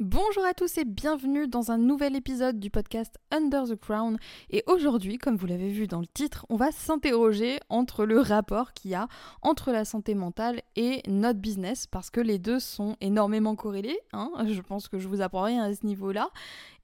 Bonjour à tous et bienvenue dans un nouvel épisode du podcast Under the Crown. Et aujourd'hui, comme vous l'avez vu dans le titre, on va s'interroger entre le rapport qu'il y a entre la santé mentale et notre business, parce que les deux sont énormément corrélés. Hein. je pense que je vous apprends rien à ce niveau-là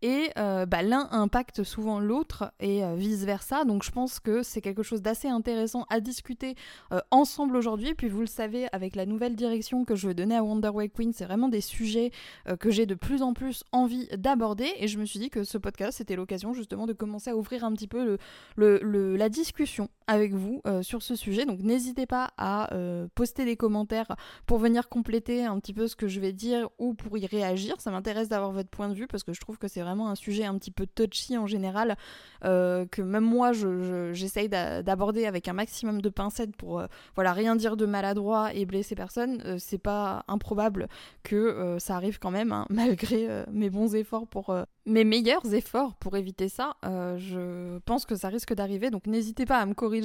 et euh, bah, l'un impacte souvent l'autre et euh, vice-versa. Donc je pense que c'est quelque chose d'assez intéressant à discuter euh, ensemble aujourd'hui. Puis vous le savez, avec la nouvelle direction que je veux donner à Wonderway Queen, c'est vraiment des sujets que j'ai de plus en plus envie d'aborder. Et je me suis dit que ce podcast, c'était l'occasion justement de commencer à ouvrir un petit peu la discussion avec vous sur ce sujet. Donc n'hésitez pas à poster des commentaires pour venir compléter un petit peu ce que je vais dire ou pour y réagir. Ça m'intéresse d'avoir votre point de vue parce que je trouve que c'est vraiment un sujet un petit peu touchy en général, euh, que même moi j'essaye d'aborder avec un maximum de pincettes pour euh, voilà rien dire de maladroit et blesser personne. Euh, c'est pas improbable que ça arrive quand même, hein, malgré mes bons efforts pour mes meilleurs efforts pour éviter ça. je pense que ça risque d'arriver, donc n'hésitez pas à me corriger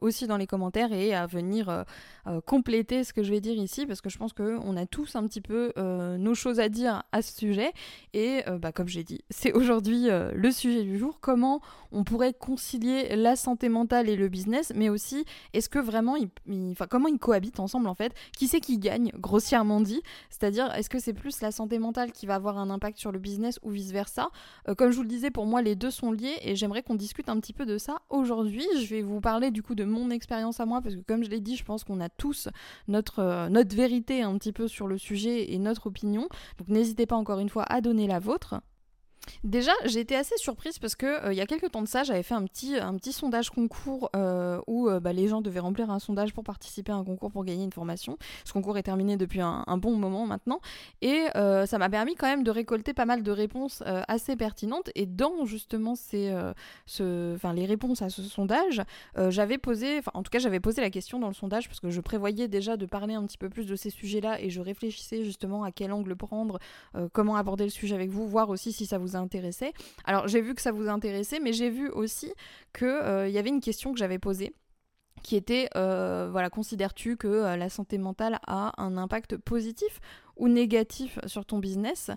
aussi dans les commentaires et à venir compléter ce que je vais dire ici, parce que je pense qu'on a tous un petit peu nos choses à dire à ce sujet. Et bah, comme j'ai dit, c'est aujourd'hui euh, le sujet du jour. Comment on pourrait concilier la santé mentale et le business, mais aussi est-ce que vraiment, ils, comment ils cohabitent ensemble en fait? Qui c'est qui gagne, grossièrement dit? C'est-à-dire, est-ce que c'est plus la santé mentale qui va avoir un impact sur le business ou vice-versa? Euh, Comme je vous le disais, pour moi, les deux sont liés et j'aimerais qu'on discute un petit peu de ça aujourd'hui. Je vais vous parler du coup de mon expérience à moi parce que comme je l'ai dit, je pense qu'on a tous notre, euh, notre vérité un petit peu sur le sujet et notre opinion. Donc n'hésitez pas encore une fois à donner la vôtre. Déjà, j'ai été assez surprise parce que euh, il y a quelques temps de ça, j'avais fait un petit, un petit sondage concours euh, où euh, bah, les gens devaient remplir un sondage pour participer à un concours pour gagner une formation. Ce concours est terminé depuis un, bon moment maintenant et ça m'a permis quand même de récolter pas mal de réponses assez pertinentes. Et dans justement ces, ce, les réponses à ce sondage, j'avais posé, en tout cas j'avais posé la question dans le sondage parce que je prévoyais déjà de parler un petit peu plus de ces sujets-là et je réfléchissais justement à quel angle prendre, comment aborder le sujet avec vous, voir aussi si ça vous Alors j'ai vu que ça vous intéressait, mais j'ai vu aussi qu'il euh, y avait une question que j'avais posée qui était euh, voilà considères-tu que euh, la santé mentale a un impact positif ou négatif sur ton business?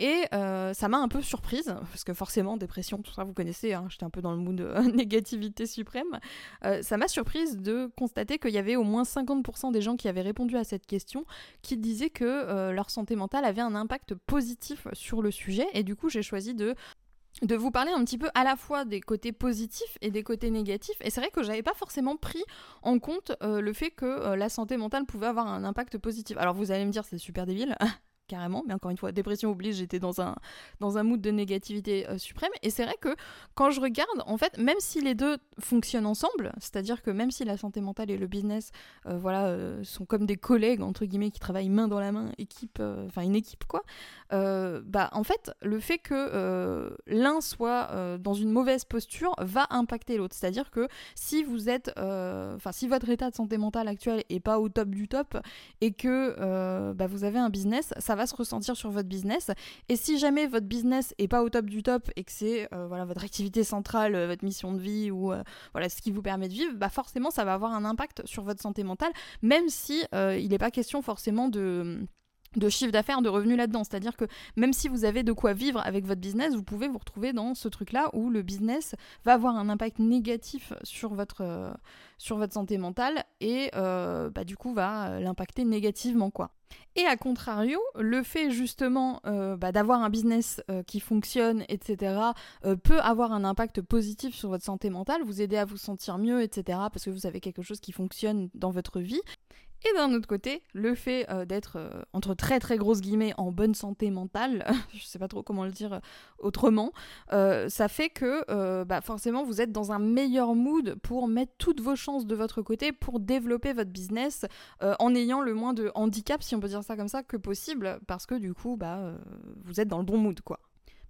Et ça m'a un peu surprise parce que forcément dépression tout ça vous connaissez hein, j'étais un peu dans le mood négativité suprême. Ça m'a surprise de constater qu'il y avait au moins 50% des gens qui avaient répondu à cette question qui disaient que leur santé mentale avait un impact positif sur le sujet. Et du coup j'ai choisi de de vous parler un petit peu à la fois des côtés positifs et des côtés négatifs. Et c'est vrai que j'avais pas forcément pris en compte euh, le fait que euh, la santé mentale pouvait avoir un impact positif. Alors vous allez me dire c'est super débile, carrément. Mais encore une fois, dépression oblige, j'étais dans un, dans un mood de négativité euh, suprême. Et c'est vrai que quand je regarde, en fait, même si les deux fonctionnent ensemble, c'est-à-dire que même si la santé mentale et le business, euh, voilà, euh, sont comme des collègues, entre guillemets, qui travaillent main dans la main, équipe, enfin une équipe, quoi, bah, en fait, le fait que l'un soit dans une mauvaise posture va impacter l'autre. C'est-à-dire que si vous êtes, enfin, si votre état de santé mentale actuel est pas au top du top et que bah, vous avez un business, ça va se ressentir sur votre business. Et si jamais votre business est pas au top du top et que c'est euh, voilà votre activité centrale, euh, votre mission de vie ou euh, voilà ce qui vous permet de vivre, bah forcément ça va avoir un impact sur votre santé mentale, même si il n'est pas question forcément de de chiffre d'affaires, de revenus là-dedans. C'est-à-dire que même si vous avez de quoi vivre avec votre business, vous pouvez vous retrouver dans ce truc-là où le business va avoir un impact négatif sur votre, euh, santé mentale et euh, bah, du coup va l'impacter négativement. quoi. Et à contrario, le fait justement euh, bah, d'avoir un business qui fonctionne, etc., peut avoir un impact positif sur votre santé mentale, vous aider à vous sentir mieux, etc., parce que vous avez quelque chose qui fonctionne dans votre vie. Et d'un autre côté, le fait euh, d'être, euh, entre très très grosses guillemets, en bonne santé mentale, je sais pas trop comment le dire euh, autrement, ça fait que bah, forcément vous êtes dans un meilleur mood pour mettre toutes vos chances de votre côté pour développer votre business en ayant le moins de handicap, si on peut dire ça comme ça, que possible, parce que du coup, bah, vous êtes dans le bon mood, quoi.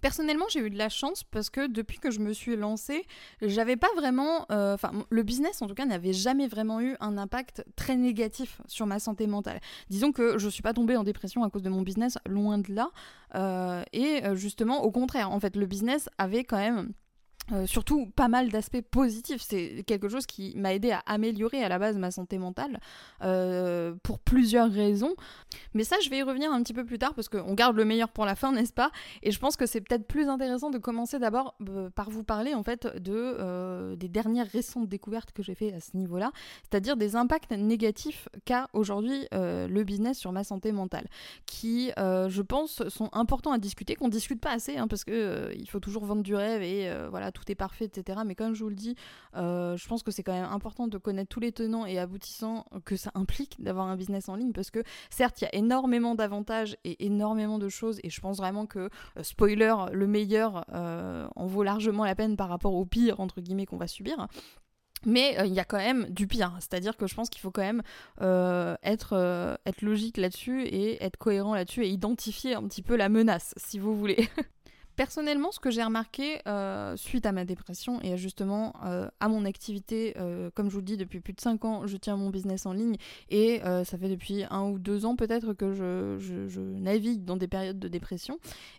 Personnellement, j'ai eu de la chance parce que depuis que je me suis lancée, j'avais pas vraiment. Euh, le business en tout cas n'avait jamais vraiment eu un impact très négatif sur ma santé mentale. Disons que je suis pas tombée en dépression à cause de mon business, loin de là. Euh, et euh, justement, au contraire, en fait, le business avait quand même euh, surtout pas mal d'aspects positifs. C'est quelque chose qui m'a aidé à améliorer à la base ma santé mentale euh, pour plusieurs raisons. Mais ça, je vais y revenir un petit peu plus tard parce qu'on garde le meilleur pour la fin, n'est-ce pas? Et je pense que c'est peut-être plus intéressant de commencer d'abord euh, par vous parler en fait de des dernières récentes découvertes que j'ai fait à ce niveau-là, c'est-à-dire des impacts négatifs qu'a aujourd'hui le business sur ma santé mentale, qui, je pense, sont importants à discuter, qu'on discute pas assez, hein, parce que il faut toujours vendre du rêve et voilà tout est parfait, etc. Mais comme je vous le dis, euh, je pense que c'est quand même important de connaître tous les tenants et aboutissants que ça implique d'avoir un business en ligne parce que certes, il y a énormément d'avantages et énormément de choses et je pense vraiment que, euh, spoiler, le meilleur euh, en vaut largement la peine par rapport au pire, entre guillemets, qu'on va subir. Mais il y a quand même du pire, c'est-à-dire que je pense qu'il faut quand même être, être logique là-dessus et être cohérent là-dessus et identifier un petit peu la menace, si vous voulez. Personnellement, ce que j'ai remarqué euh, suite à ma dépression et justement euh, à mon activité, euh, comme je vous le dis, depuis plus de 5 ans, je tiens mon business en ligne et ça fait depuis un ou deux ans peut-être que je, navigue dans des périodes de dépression.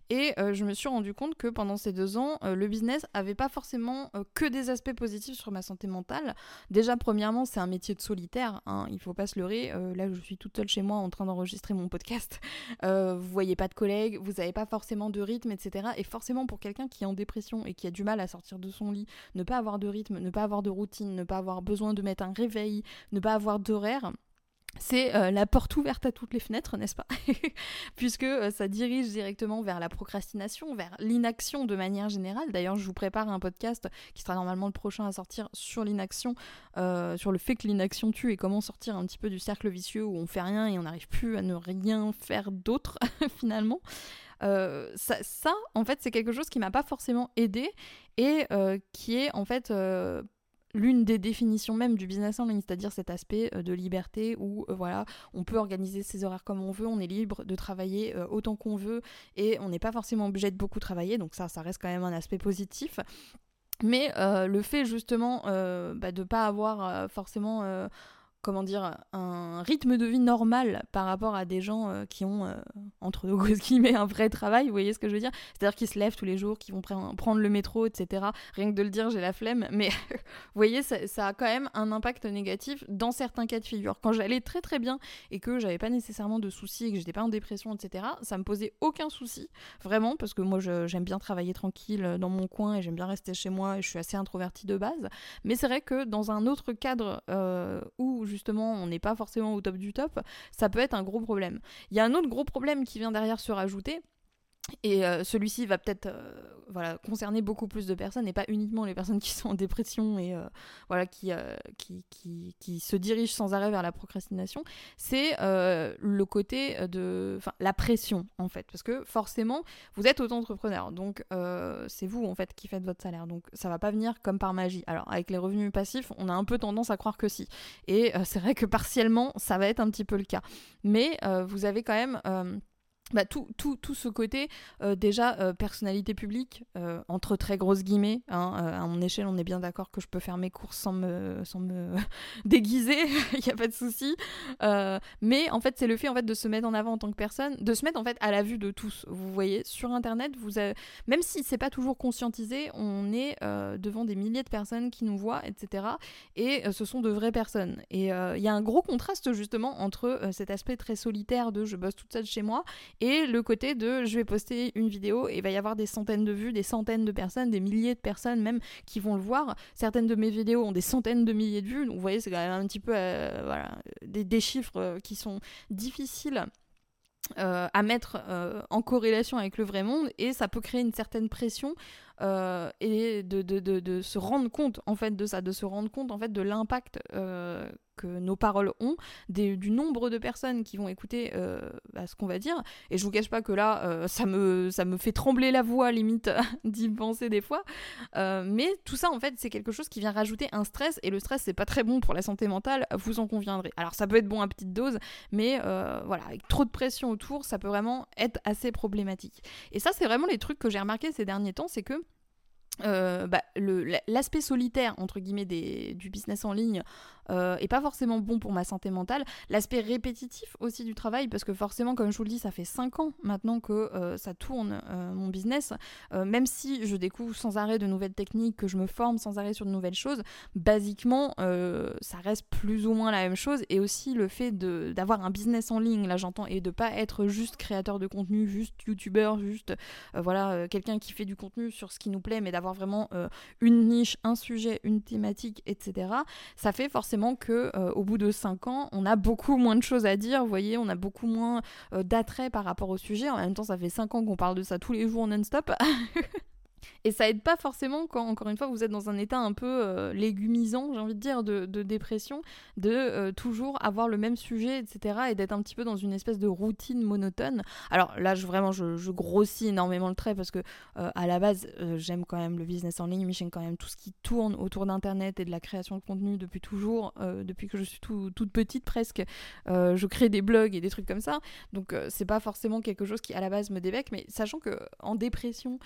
Et je me suis rendu compte que pendant ces deux ans, le business avait pas forcément que des aspects positifs sur ma santé mentale. Déjà, premièrement, c'est un métier de solitaire, hein, il faut pas se leurrer. là, je suis toute seule chez moi en train d'enregistrer mon podcast. vous voyez pas de collègues, vous n'avez pas forcément de rythme, etc. Et forcément pour quelqu'un qui est en dépression et qui a du mal à sortir de son lit, ne pas avoir de rythme, ne pas avoir de routine, ne pas avoir besoin de mettre un réveil, ne pas avoir d'horaire, c'est euh, la porte ouverte à toutes les fenêtres, n'est-ce pas? Puisque euh, ça dirige directement vers la procrastination, vers l'inaction de manière générale. D'ailleurs, je vous prépare un podcast qui sera normalement le prochain à sortir sur l'inaction, euh, sur le fait que l'inaction tue et comment sortir un petit peu du cercle vicieux où on fait rien et on n'arrive plus à ne rien faire d'autre finalement. Euh, ça, en fait, c'est quelque chose qui m'a pas forcément aidé et euh, qui est en fait euh, l'une des définitions même du business en ligne, c'est-à-dire cet aspect de liberté où voilà, on peut organiser ses horaires comme on veut, on est libre de travailler autant qu'on veut et on n'est pas forcément obligé de beaucoup travailler, donc ça, ça reste quand même un aspect positif. Mais le fait justement bah, de ne pas avoir forcément comment dire, un rythme de vie normal par rapport à des gens euh, qui ont, euh, entre grosses guillemets, un vrai travail, vous voyez ce que je veux dire? C'est-à-dire qu'ils se lèvent tous les jours, qui vont prendre le métro, etc. Rien que de le dire, j'ai la flemme, mais vous voyez, ça, a quand même un impact négatif dans certains cas de figure. Quand j'allais très très bien et que j'avais pas nécessairement de soucis et que j'étais pas en dépression, etc., ça me posait aucun souci, vraiment, parce que moi j'aime bien travailler tranquille euh, dans mon coin et j'aime bien rester chez moi et je suis assez introvertie de base. Mais c'est vrai que dans un autre cadre où justement on n'est pas forcément au top du top, ça peut être un gros problème. Il y a un autre gros problème qui vient derrière se rajouter, et euh, celui-ci va peut-être euh, voilà, concerner beaucoup plus de personnes et pas uniquement les personnes qui sont en dépression et euh, voilà, qui, qui, qui, qui, se dirigent sans arrêt vers la procrastination. C'est le côté de la pression en fait. Parce que forcément, vous êtes auto-entrepreneur. Donc c'est vous en fait qui faites votre salaire. Donc ça va pas venir comme par magie. Alors avec les revenus passifs, on a un peu tendance à croire que si. Et c'est vrai que partiellement, ça va être un petit peu le cas. Mais vous avez quand même bah, tout, tout, tout, ce côté, euh, déjà, euh, personnalité publique, euh, entre très grosses guillemets, hein, à mon échelle, on est bien d'accord que je peux faire mes courses sans me, sans me déguiser, il n'y a pas de souci. mais en fait, c'est le fait en fait, de se mettre en avant en tant que personne, de se mettre en fait à la vue de tous. Vous voyez, sur Internet, vous même si c'est pas toujours conscientisé, on est devant des milliers de personnes qui nous voient, etc. Et ce sont de vraies personnes. Et il y a un gros contraste justement entre cet aspect très solitaire de je bosse toute seule chez moi et le côté de je vais poster une vidéo et il va y avoir des centaines de vues, des centaines de personnes, des milliers de personnes même qui vont le voir. Certaines de mes vidéos ont des centaines de milliers de vues, donc vous voyez, c'est quand même un petit peu euh, voilà, des, chiffres euh, qui sont difficiles. Euh, à mettre en corrélation avec le vrai monde et ça peut créer une certaine pression et de, de, de, de, se rendre compte en fait de ça, de se rendre compte en fait de l'impact que nos paroles ont, du nombre de personnes qui vont écouter euh, bah, ce qu'on va dire. Et je vous cache pas que là, euh, ça, me, ça me fait trembler la voix, limite, d'y penser des fois. Euh, mais tout ça, en fait, c'est quelque chose qui vient rajouter un stress. Et le stress, c'est pas très bon pour la santé mentale, vous en conviendrez. Alors, ça peut être bon à petite dose, mais voilà, avec trop de pression autour, ça peut vraiment être assez problématique. Et ça, c'est vraiment les trucs que j'ai remarqué ces derniers temps, c'est que bah, l'aspect solitaire entre guillemets du business en ligne euh, et pas forcément bon pour ma santé mentale. L'aspect répétitif aussi du travail, parce que forcément, comme je vous le dis, ça fait 5 ans maintenant que euh, ça tourne euh, mon business. même si je découvre sans arrêt de nouvelles techniques, que je me forme sans arrêt sur de nouvelles choses, basiquement, ça reste plus ou moins la même chose. Et aussi le fait d'avoir un business en ligne, là j'entends, et de pas être juste créateur de contenu, juste youtubeur, juste voilà quelqu'un qui fait du contenu sur ce qui nous plaît, mais d'avoir vraiment une niche, un sujet, une thématique, etc. Ça fait forcément que euh, au bout de 5 ans, on a beaucoup moins de choses à dire, vous voyez, on a beaucoup moins euh, d'attrait par rapport au sujet. En même temps, ça fait 5 ans qu'on parle de ça tous les jours non-stop. Et ça aide pas forcément quand, encore une fois, vous êtes dans un état un peu euh, légumisant, j'ai envie de dire, de, dépression, de euh, toujours avoir le même sujet, etc. Et d'être un petit peu dans une espèce de routine monotone. Alors là, je, vraiment, je, grossis énormément le trait parce que euh, à la base, j'aime quand même le business en ligne, mais j'aime quand même tout ce qui tourne autour d'Internet et de la création de contenu depuis toujours, depuis que je suis toute petite presque. je crée des blogs et des trucs comme ça. Donc c'est pas forcément quelque chose qui à la base me débecque, mais sachant que en dépression,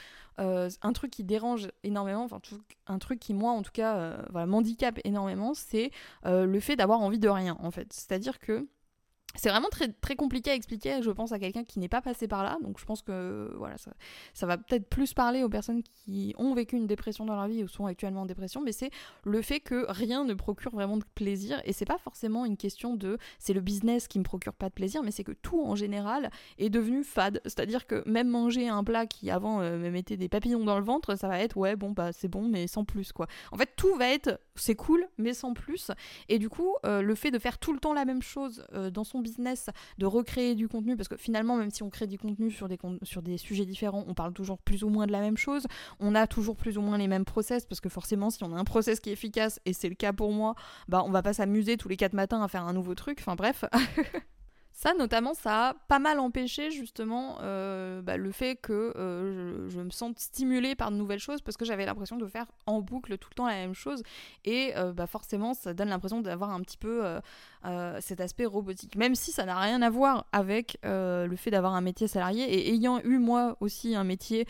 un truc qui dérange énormément, enfin un truc qui moi en tout cas euh, voilà, m'handicape énormément, c'est euh, le fait d'avoir envie de rien en fait. C'est-à-dire que c'est vraiment très, très compliqué à expliquer, je pense, à quelqu'un qui n'est pas passé par là. Donc je pense que voilà, ça, va peut-être plus parler aux personnes qui ont vécu une dépression dans leur vie ou sont actuellement en dépression, mais c'est le fait que rien ne procure vraiment de plaisir. Et c'est pas forcément une question de c'est le business qui me procure pas de plaisir, mais c'est que tout en général est devenu fade. C'est-à-dire que même manger un plat qui avant euh, me mettait des papillons dans le ventre, ça va être ouais, bon, bah c'est bon, mais sans plus quoi. En fait, tout va être c'est cool, mais sans plus. Et du coup, euh, le fait de faire tout le temps la même chose euh, dans son business, de recréer du contenu, parce que finalement, même si on crée du contenu sur des, sur des sujets différents, on parle toujours plus ou moins de la même chose, on a toujours plus ou moins les mêmes process, parce que forcément, si on a un process qui est efficace, et c'est le cas pour moi, bah on va pas s'amuser tous les quatre matins à faire un nouveau truc, enfin bref. Ça, notamment, ça a pas mal empêché justement euh, bah, le fait que euh, je, me sente stimulée par de nouvelles choses parce que j'avais l'impression de faire en boucle tout le temps la même chose et euh, bah, forcément ça donne l'impression d'avoir un petit peu cet aspect robotique. Même si ça n'a rien à voir avec le fait d'avoir un métier salarié et ayant eu moi aussi un métier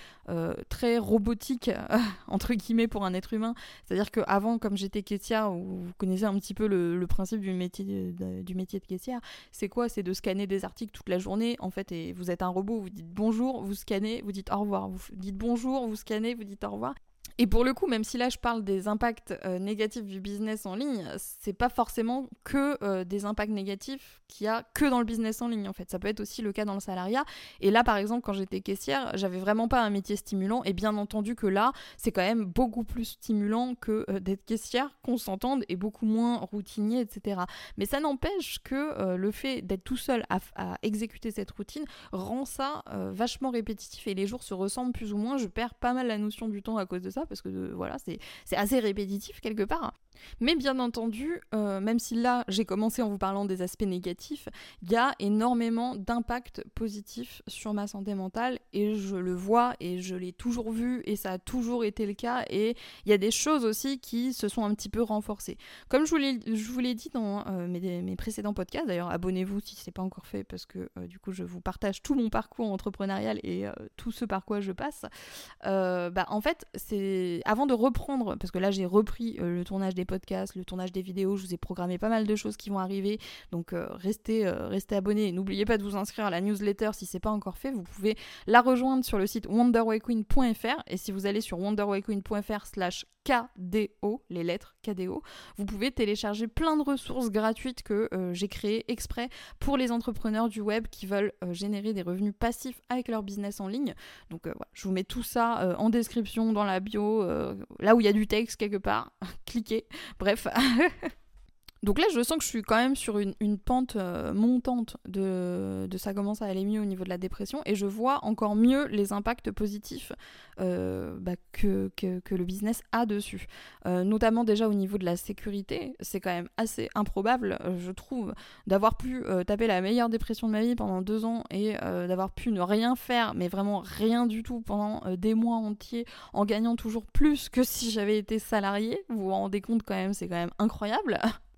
très robotique entre guillemets pour un être humain, c'est-à-dire qu'avant comme j'étais caissière, vous connaissez un petit peu le, principe du métier de, du métier de caissière, c'est quoi? C'est de scanner des articles toute la journée, en fait, et vous êtes un robot, vous dites bonjour, vous scannez, vous dites au revoir, vous dites bonjour, vous scannez, vous dites au revoir. Et pour le coup, même si là je parle des impacts euh, négatifs du business en ligne, c'est pas forcément que euh, des impacts négatifs qu'il y a que dans le business en ligne en fait. Ça peut être aussi le cas dans le salariat. Et là par exemple, quand j'étais caissière, j'avais vraiment pas un métier stimulant. Et bien entendu que là, c'est quand même beaucoup plus stimulant que euh, d'être caissière, qu'on s'entende, et beaucoup moins routinier, etc. Mais ça n'empêche que le fait d'être tout seul à, à, exécuter cette routine rend ça vachement répétitif et les jours se ressemblent plus ou moins. Je perds pas mal la notion du temps à cause de ça parce que euh, voilà, c'est assez répétitif quelque part. Mais bien entendu, euh, même si là j'ai commencé en vous parlant des aspects négatifs, il y a énormément d'impacts positifs sur ma santé mentale et je le vois et je l'ai toujours vu et ça a toujours été le cas et il y a des choses aussi qui se sont un petit peu renforcées. Comme je vous l'ai dit dans euh, mes, précédents podcasts, d'ailleurs abonnez-vous si ce n'est pas encore fait parce que du coup je vous partage tout mon parcours entrepreneurial et tout ce par quoi je passe. bah, en fait, c'est avant de reprendre, parce que là j'ai repris euh, le tournage des podcasts, le tournage des vidéos, je vous ai programmé pas mal de choses qui vont arriver, donc euh, restez, euh, restez abonnés. N'oubliez pas de vous inscrire à la newsletter si c'est pas encore fait. Vous pouvez la rejoindre sur le site wonderwayqueen.fr et si vous allez sur wonderwayqueen.fr slash KDO, les lettres KDO, vous pouvez télécharger plein de ressources gratuites que j'ai créées exprès pour les entrepreneurs du web qui veulent générer des revenus passifs avec leur business en ligne. Donc voilà, je vous mets tout ça en description dans la bio euh, là où il y a du texte quelque part, cliquez. Bref. Donc là, je sens que je suis quand même sur une, pente euh, montante de, ça commence à aller mieux au niveau de la dépression et je vois encore mieux les impacts positifs euh, bah, que, que, le business a dessus. Euh, notamment déjà au niveau de la sécurité, c'est quand même assez improbable, je trouve, d'avoir pu taper la meilleure dépression de ma vie pendant deux ans et d'avoir pu ne rien faire, mais vraiment rien du tout pendant des mois entiers en gagnant toujours plus que si j'avais été salarié. Vous vous rendez compte quand même, c'est quand même incroyable.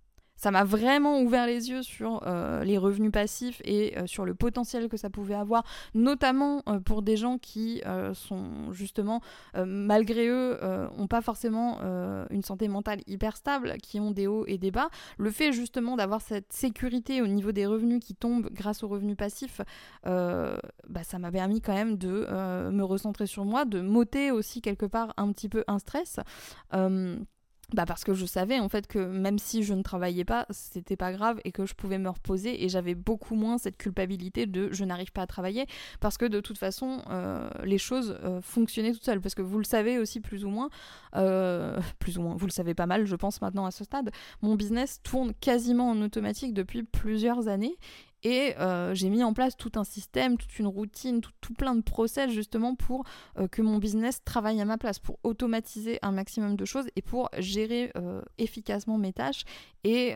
ça m'a vraiment ouvert les yeux sur euh, les revenus passifs et euh, sur le potentiel que ça pouvait avoir, notamment euh, pour des gens qui sont justement, malgré eux, n'ont pas forcément une santé mentale hyper stable, qui ont des hauts et des bas. Le fait justement d'avoir cette sécurité au niveau des revenus qui tombent grâce aux revenus passifs, bah, ça m'a permis quand même de me recentrer sur moi, de m'ôter aussi quelque part un petit peu un stress. Bah parce que je savais en fait que même si je ne travaillais pas, c'était pas grave et que je pouvais me reposer et j'avais beaucoup moins cette culpabilité de je n'arrive pas à travailler parce que de toute façon euh, les choses euh, fonctionnaient toutes seules. Parce que vous le savez aussi plus ou moins, euh, plus ou moins, vous le savez pas mal je pense maintenant à ce stade, mon business tourne quasiment en automatique depuis plusieurs années et euh, j'ai mis en place tout un système, toute une routine, tout, plein de process justement pour euh, que mon business travaille à ma place, pour automatiser un maximum de choses et pour gérer euh, efficacement mes tâches et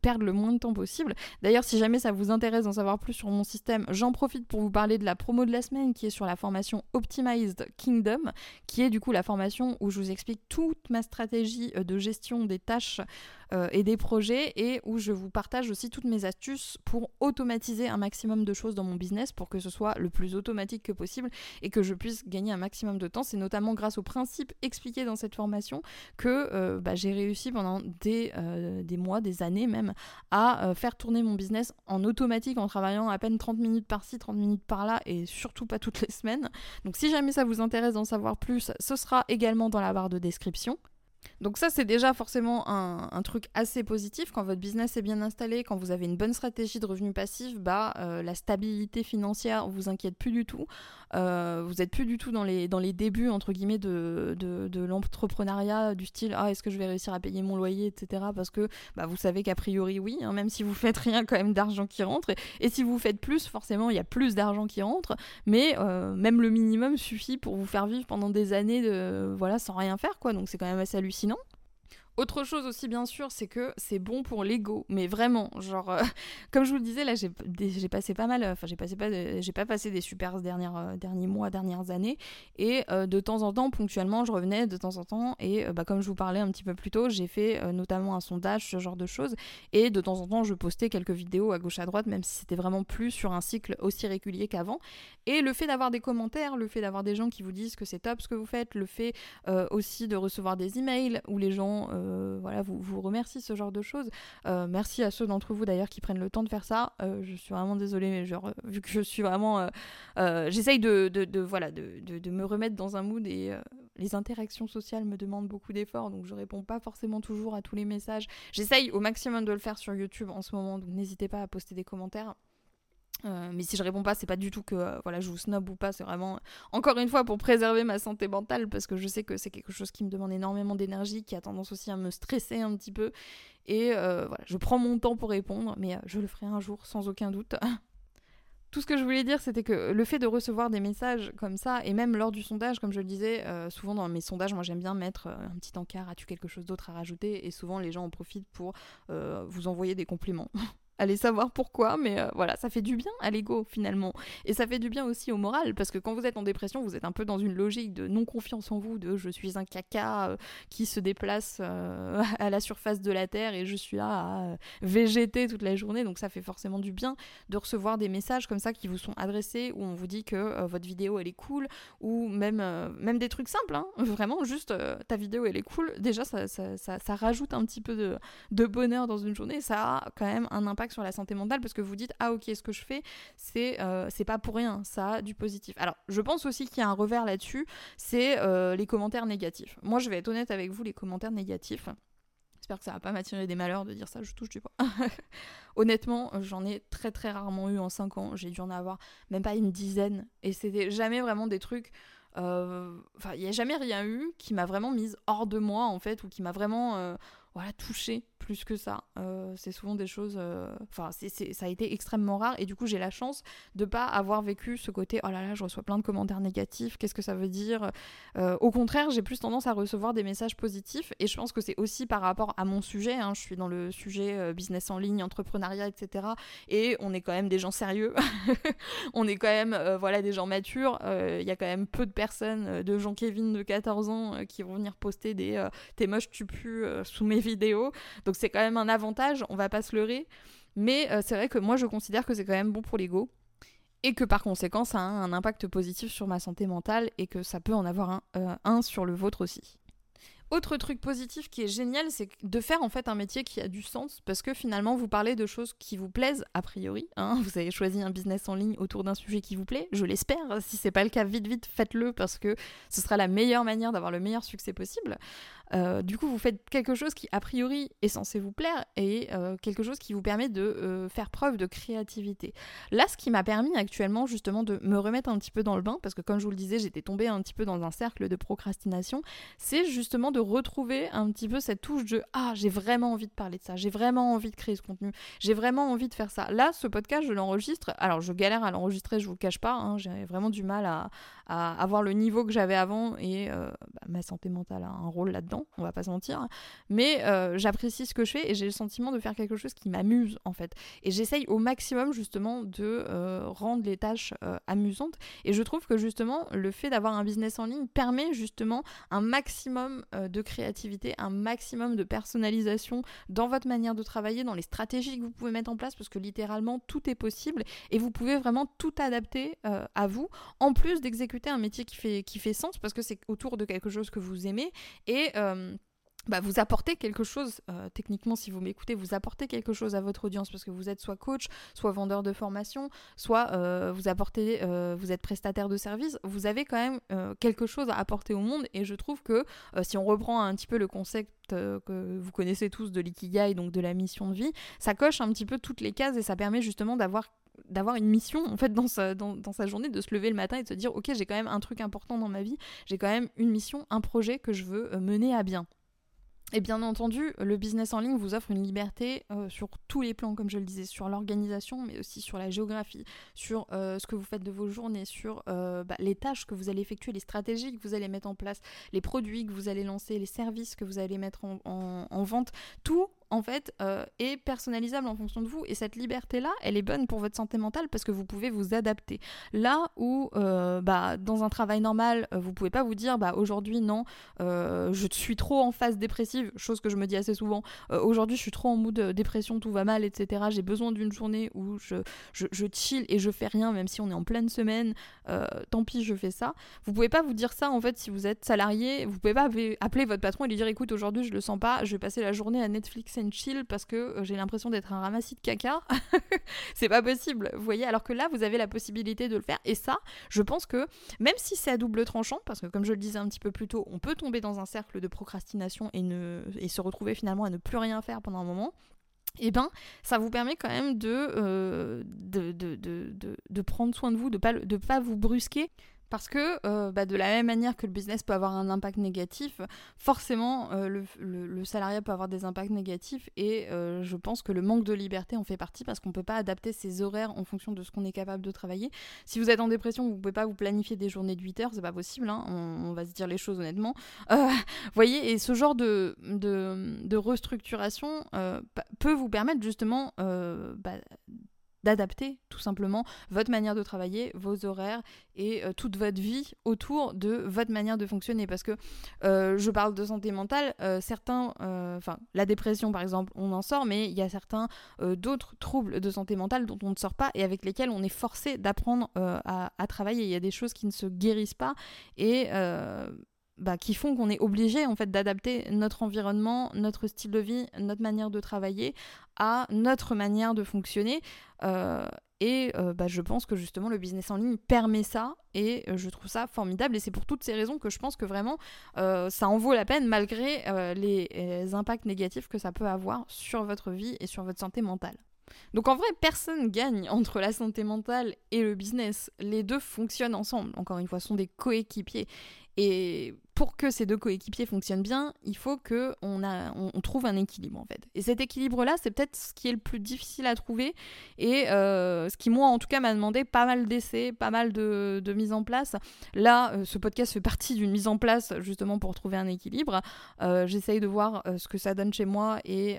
perdre le moins de temps possible. D'ailleurs, si jamais ça vous intéresse d'en savoir plus sur mon système, j'en profite pour vous parler de la promo de la semaine qui est sur la formation Optimized Kingdom, qui est du coup la formation où je vous explique toute ma stratégie de gestion des tâches et des projets et où je vous partage aussi toutes mes astuces pour automatiser un maximum de choses dans mon business pour que ce soit le plus automatique que possible et que je puisse gagner un maximum de temps. C'est notamment grâce aux principes expliqués dans cette formation que euh, bah, j'ai réussi pendant des, euh, des, mois, des années même, à faire tourner mon business en automatique en travaillant à peine 30 minutes par-ci, 30 minutes par-là et surtout pas toutes les semaines. Donc si jamais ça vous intéresse d'en savoir plus, ce sera également dans la barre de description. Donc ça, c'est déjà forcément un, truc assez positif. Quand votre business est bien installé, quand vous avez une bonne stratégie de revenus passifs, bah, euh, la stabilité financière vous inquiète plus du tout. Euh, vous n'êtes plus du tout dans les, dans les débuts, entre guillemets, de, de, l'entrepreneuriat, du style « Ah, est-ce que je vais réussir à payer mon loyer, etc. » Parce que bah, vous savez qu'a priori, oui, hein, même si vous faites rien, quand même d'argent qui rentre. Et, si vous faites plus, forcément, il y a plus d'argent qui rentre. Mais euh, même le minimum suffit pour vous faire vivre pendant des années de, voilà, sans rien faire, quoi. Donc c'est quand même assez hallucinant. não Autre chose aussi, bien sûr, c'est que c'est bon pour l'ego, mais vraiment, genre, euh, comme je vous le disais, là, j'ai passé pas mal, enfin, j'ai passé pas, j'ai pas passé des super dernières, euh, derniers mois, dernières années, et euh, de temps en temps, ponctuellement, je revenais de temps en temps, et bah, comme je vous parlais un petit peu plus tôt, j'ai fait notamment un sondage, ce genre de choses, et de temps en temps, je postais quelques vidéos à gauche à droite, même si c'était vraiment plus sur un cycle aussi régulier qu'avant, et le fait d'avoir des commentaires, le fait d'avoir des gens qui vous disent que c'est top ce que vous faites, le fait aussi de recevoir des emails où les gens euh, voilà, vous, vous remercie ce genre de choses. Euh, merci à ceux d'entre vous d'ailleurs qui prennent le temps de faire ça. Euh, je suis vraiment désolée, mais genre, vu que je suis vraiment. J'essaye de, de, voilà, de, de, me remettre dans un mood et les interactions sociales me demandent beaucoup d'efforts, donc je réponds pas forcément toujours à tous les messages. J'essaye au maximum de le faire sur YouTube en ce moment, donc n'hésitez pas à poster des commentaires. Euh, mais si je réponds pas, c'est pas du tout que euh, voilà, je vous snob ou pas, c'est vraiment encore une fois pour préserver ma santé mentale parce que je sais que c'est quelque chose qui me demande énormément d'énergie, qui a tendance aussi à me stresser un petit peu. Et euh, voilà, je prends mon temps pour répondre, mais je le ferai un jour sans aucun doute. Tout ce que je voulais dire, c'était que le fait de recevoir des messages comme ça, et même lors du sondage, comme je le disais, souvent dans mes sondages, moi j'aime bien mettre un petit encart, as-tu quelque chose d'autre à rajouter? Et souvent les gens en profitent pour vous envoyer des compliments. allez savoir pourquoi, mais euh, voilà, ça fait du bien à l'ego finalement. Et ça fait du bien aussi au moral, parce que quand vous êtes en dépression, vous êtes un peu dans une logique de non-confiance en vous, de je suis un caca euh, qui se déplace euh, à la surface de la Terre et je suis là à végéter toute la journée, donc ça fait forcément du bien de recevoir des messages comme ça qui vous sont adressés, où on vous dit que votre vidéo elle est cool, ou même, même des trucs simples, hein. vraiment juste ta vidéo elle est cool, déjà ça, ça, rajoute un petit peu de, de bonheur dans une journée, ça a quand même un impact sur la santé mentale parce que vous dites ah ok ce que je fais c'est euh, c'est pas pour rien ça a du positif alors je pense aussi qu'il y a un revers là-dessus c'est euh, les commentaires négatifs moi je vais être honnête avec vous les commentaires négatifs J'espère que ça va pas m'attirer des malheurs de dire ça, je touche du poids. Honnêtement, j'en ai très très rarement eu en 5 ans. J'ai dû en avoir même pas une dizaine. Et c'était jamais vraiment des trucs. Euh, enfin, il n'y a jamais rien eu qui m'a vraiment mise hors de moi en fait, ou qui m'a vraiment voilà, touché plus que ça. Euh, c'est souvent des choses. Euh, enfin, ça a été extrêmement rare et du coup, j'ai la chance de pas avoir vécu ce côté oh là là, je reçois plein de commentaires négatifs, qu'est-ce que ça veut dire? Euh, Au contraire, j'ai plus tendance à recevoir des messages positifs et je pense que c'est aussi par rapport à mon sujet. Hein. je suis dans le sujet business en ligne, entrepreneuriat, etc. Et on est quand même des gens sérieux. on est quand même voilà, des gens matures. Il y a quand même peu de personnes, de Jean Kevin de 14 ans, qui vont venir poster des T'es moche, tu pues sous mes vidéos. Donc Donc c'est quand même un avantage, on va pas se leurrer. Mais c'est vrai que moi je considère que c'est quand même bon pour l'ego et que par conséquent ça a un impact positif sur ma santé mentale et que ça peut en avoir un, un sur le vôtre aussi. Autre truc positif qui est génial, c'est de faire en fait un métier qui a du sens parce que finalement vous parlez de choses qui vous plaisent a priori. Hein. vous avez choisi un business en ligne autour d'un sujet qui vous plaît, je l'espère. Si c'est pas le cas, vite vite faites-le parce que ce sera la meilleure manière d'avoir le meilleur succès possible. Euh, du coup, vous faites quelque chose qui, a priori, est censé vous plaire et euh, quelque chose qui vous permet de euh, faire preuve de créativité. Là, ce qui m'a permis actuellement, justement, de me remettre un petit peu dans le bain, parce que comme je vous le disais, j'étais tombée un petit peu dans un cercle de procrastination, c'est justement de retrouver un petit peu cette touche de Ah, j'ai vraiment envie de parler de ça, j'ai vraiment envie de créer ce contenu, j'ai vraiment envie de faire ça. Là, ce podcast, je l'enregistre. Alors, je galère à l'enregistrer, je vous le cache pas, hein, j'ai vraiment du mal à, avoir le niveau que j'avais avant et bah, ma santé mentale a un rôle là-dedans on va pas se mentir. Mais euh, j'apprécie ce que je fais et j'ai le sentiment de faire quelque chose qui m'amuse en fait. Et j'essaye au maximum justement de euh, rendre les tâches euh, amusantes. Et je trouve que justement le fait d'avoir un business en ligne permet justement un maximum de créativité, un maximum de personnalisation dans votre manière de travailler, dans les stratégies que vous pouvez mettre en place parce que littéralement tout est possible et vous pouvez vraiment tout adapter à vous en plus d'exécuter un métier qui fait, qui fait sens parce que c'est autour de quelque chose que vous aimez. Et euh, bah, vous apportez quelque chose, euh, techniquement si vous m'écoutez, vous apportez quelque chose à votre audience parce que vous êtes soit coach, soit vendeur de formation, soit euh, vous apportez, vous êtes prestataire de service, vous avez quand même quelque chose à apporter au monde et je trouve que si on reprend un petit peu le concept que vous connaissez tous de l'ikigai, donc de la mission de vie, ça coche un petit peu toutes les cases et ça permet justement d'avoir d'avoir une mission en fait dans sa, dans, sa journée, de se lever le matin et de se dire ok j'ai quand même un truc important dans ma vie, j'ai quand même une mission, un projet que je veux euh, mener à bien. Et bien entendu, le business en ligne vous offre une liberté euh, sur tous les plans, comme je le disais, sur l'organisation, mais aussi sur la géographie, sur euh, ce que vous faites de vos journées, sur bah, les tâches que vous allez effectuer, les stratégies que vous allez mettre en place, les produits que vous allez lancer, les services que vous allez mettre en vente. Tout en fait, euh, est personnalisable en fonction de vous. Et cette liberté-là, elle est bonne pour votre santé mentale parce que vous pouvez vous adapter. Là où, euh, bah, dans un travail normal, euh, vous pouvez pas vous dire, bah, aujourd'hui, non, je suis trop en phase dépressive, chose que je me dis assez souvent. aujourd'hui, je suis trop en mood dépression, tout va mal, etc. J'ai besoin d'une journée où je, je, chill et je fais rien, même si on est en pleine semaine. tant pis, je fais ça. Vous pouvez pas vous dire ça, en fait, si vous êtes salarié. Vous pouvez pas appeler votre patron et lui dire, écoute, aujourd'hui, je le sens pas, je vais passer la journée à Netflix chill parce que euh, j'ai l'impression d'être un ramassis de caca. c'est pas possible, vous voyez. Alors que là, vous avez la possibilité de le faire. Et ça, je pense que même si c'est à double tranchant, parce que comme je le disais un petit peu plus tôt, on peut tomber dans un cercle de procrastination et, ne, et se retrouver finalement à ne plus rien faire pendant un moment et eh ben, ça vous permet quand même de, euh, de, de, de, de, prendre soin de vous, de pas vous brusquer parce que euh, bah, de la même manière que le business peut avoir un impact négatif, forcément euh, le, salariat peut avoir des impacts négatifs et euh, je pense que le manque de liberté en fait partie parce qu'on ne peut pas adapter ses horaires en fonction de ce qu'on est capable de travailler. Si vous êtes en dépression, vous ne pouvez pas vous planifier des journées de 8 heures, c'est pas possible, hein. on, va se dire les choses honnêtement. Vous voyez, et ce genre de, de, restructuration peut vous permettre justement bah, d'adapter tout simplement votre manière de travailler, vos horaires et euh, toute votre vie autour de votre manière de fonctionner. Parce que euh, je parle de santé mentale, euh, certains, enfin la dépression par exemple, on en sort, mais il y a certains d'autres troubles de santé mentale dont on ne sort pas et avec lesquels on est forcé d'apprendre à, à, travailler. Il y a des choses qui ne se guérissent pas et bah, qui font qu'on est obligé en fait d'adapter notre environnement, notre style de vie, notre manière de travailler à notre manière de fonctionner. Euh, et euh, bah, je pense que justement le business en ligne permet ça et euh, je trouve ça formidable. Et c'est pour toutes ces raisons que je pense que vraiment ça en vaut la peine malgré les impacts négatifs que ça peut avoir sur votre vie et sur votre santé mentale. Donc en vrai, personne gagne entre la santé mentale et le business. Les deux fonctionnent ensemble. Encore une fois, sont des coéquipiers. Et pour que ces deux coéquipiers fonctionnent bien, il faut que on, trouve un équilibre en fait. Et cet équilibre-là, c'est peut-être ce qui est le plus difficile à trouver et euh, ce qui moi en tout cas m'a demandé pas mal d'essais, pas mal de, de mise en place. Là, euh, ce podcast fait partie d'une mise en place justement pour trouver un équilibre. Euh, j'essaye de voir ce que ça donne chez moi et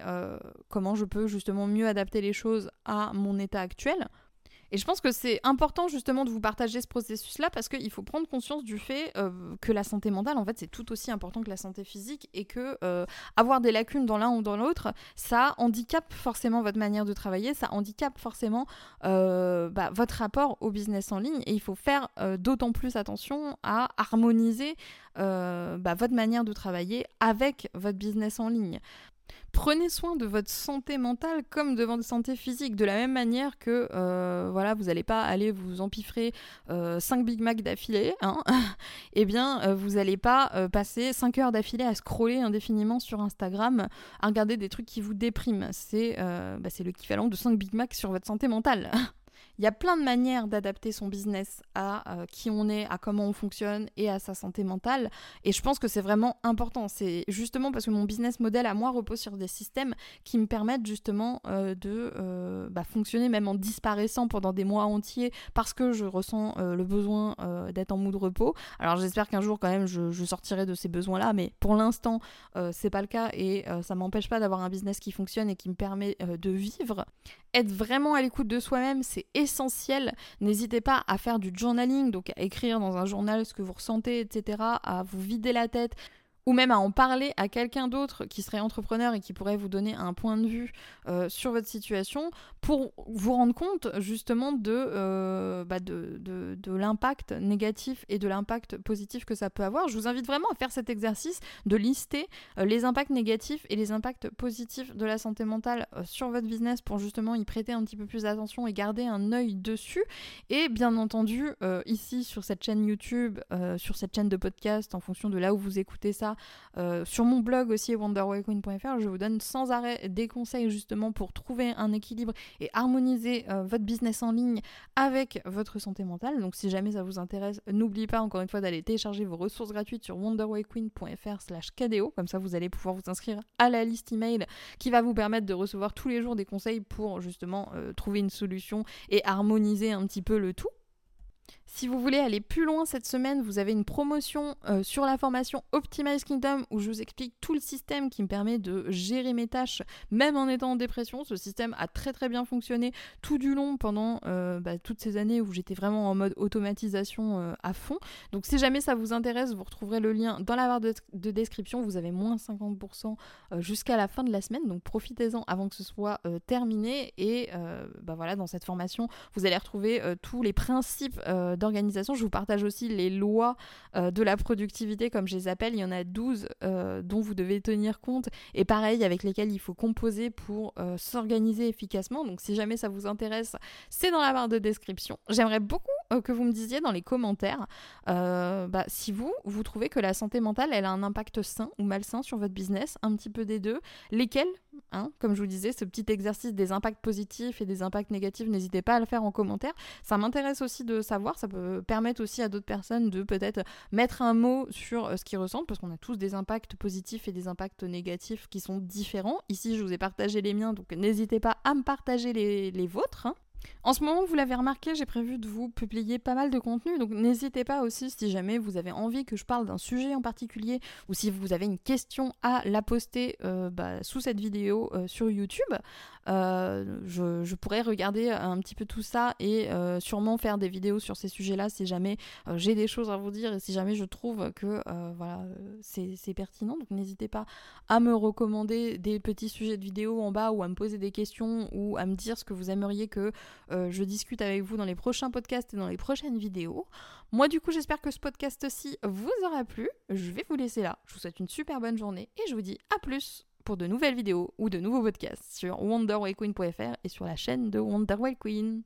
comment je peux justement mieux adapter les choses à mon état actuel. Et je pense que c'est important justement de vous partager ce processus-là parce qu'il faut prendre conscience du fait euh, que la santé mentale, en fait, c'est tout aussi important que la santé physique et que euh, avoir des lacunes dans l'un ou dans l'autre, ça handicape forcément votre manière de travailler, ça handicape forcément euh, bah, votre rapport au business en ligne et il faut faire d'autant plus attention à harmoniser bah, votre manière de travailler avec votre business en ligne. Prenez soin de votre santé mentale comme de votre santé physique, de la même manière que euh, voilà, vous n'allez pas aller vous empiffrer 5 euh, Big Mac d'affilée, hein eh bien euh, vous n'allez pas passer 5 heures d'affilée à scroller indéfiniment sur Instagram, à regarder des trucs qui vous dépriment. C'est bah, l'équivalent de 5 Big Mac sur votre santé mentale. Il y a plein de manières d'adapter son business à euh, qui on est, à comment on fonctionne et à sa santé mentale. Et je pense que c'est vraiment important. C'est justement parce que mon business model à moi repose sur des systèmes qui me permettent justement euh, de euh, bah, fonctionner même en disparaissant pendant des mois entiers parce que je ressens le besoin d'être en mood repos. Alors j'espère qu'un jour quand même je, sortirai de ces besoins-là, mais pour l'instant c'est pas le cas et ça m'empêche pas d'avoir un business qui fonctionne et qui me permet de vivre. Être vraiment à l'écoute de soi-même, c'est essentiel. N'hésitez pas à faire du journaling, donc à écrire dans un journal ce que vous ressentez, etc., à vous vider la tête ou même à en parler à quelqu'un d'autre qui serait entrepreneur et qui pourrait vous donner un point de vue euh, sur votre situation pour vous rendre compte justement de, euh, bah de, de, de l'impact négatif et de l'impact positif que ça peut avoir. Je vous invite vraiment à faire cet exercice de lister euh, les impacts négatifs et les impacts positifs de la santé mentale sur votre business pour justement y prêter un petit peu plus d'attention et garder un œil dessus. Et bien entendu, ici sur cette chaîne YouTube, sur cette chaîne de podcast, en fonction de là où vous écoutez ça, euh, sur mon blog aussi, wonderwayqueen.fr, je vous donne sans arrêt des conseils justement pour trouver un équilibre et harmoniser euh, votre business en ligne avec votre santé mentale. Donc si jamais ça vous intéresse, n'oubliez pas encore une fois d'aller télécharger vos ressources gratuites sur wonderwayqueen.fr slash KDO. Comme ça, vous allez pouvoir vous inscrire à la liste email qui va vous permettre de recevoir tous les jours des conseils pour justement euh, trouver une solution et harmoniser un petit peu le tout. Si vous voulez aller plus loin cette semaine, vous avez une promotion euh, sur la formation Optimize Kingdom où je vous explique tout le système qui me permet de gérer mes tâches même en étant en dépression. Ce système a très très bien fonctionné tout du long pendant euh, bah, toutes ces années où j'étais vraiment en mode automatisation euh, à fond. Donc si jamais ça vous intéresse, vous retrouverez le lien dans la barre de, description. Vous avez moins 50% jusqu'à la fin de la semaine. Donc profitez-en avant que ce soit terminé. Et bah, voilà, dans cette formation, vous allez retrouver tous les principes Je vous partage aussi les lois euh, de la productivité, comme je les appelle. Il y en a 12 euh, dont vous devez tenir compte et pareil avec lesquels il faut composer pour euh, s'organiser efficacement. Donc si jamais ça vous intéresse, c'est dans la barre de description. J'aimerais beaucoup que vous me disiez dans les commentaires bah, si vous, vous trouvez que la santé mentale, elle a un impact sain ou malsain sur votre business, un petit peu des deux, lesquels Hein, comme je vous disais, ce petit exercice des impacts positifs et des impacts négatifs, n'hésitez pas à le faire en commentaire. Ça m'intéresse aussi de savoir, ça peut permettre aussi à d'autres personnes de peut-être mettre un mot sur euh, ce qu'ils ressentent, parce qu'on a tous des impacts positifs et des impacts négatifs qui sont différents. Ici, je vous ai partagé les miens, donc n'hésitez pas à me partager les, vôtres. Hein. En ce moment, vous l'avez remarqué, j'ai prévu de vous publier pas mal de contenu, donc n'hésitez pas aussi si jamais vous avez envie que je parle d'un sujet en particulier ou si vous avez une question à la poster euh, bah, sous cette vidéo euh, sur YouTube. Euh, je, pourrais regarder un petit peu tout ça et sûrement faire des vidéos sur ces sujets-là si jamais j'ai des choses à vous dire et si jamais je trouve que voilà, c'est pertinent. Donc n'hésitez pas à me recommander des petits sujets de vidéo en bas ou à me poser des questions ou à me dire ce que vous aimeriez que euh, je discute avec vous dans les prochains podcasts et dans les prochaines vidéos. Moi, du coup, j'espère que ce podcast-ci vous aura plu. Je vais vous laisser là. Je vous souhaite une super bonne journée et je vous dis à plus pour de nouvelles vidéos ou de nouveaux podcasts sur wonderwayqueen.fr et sur la chaîne de Wonderway Queen.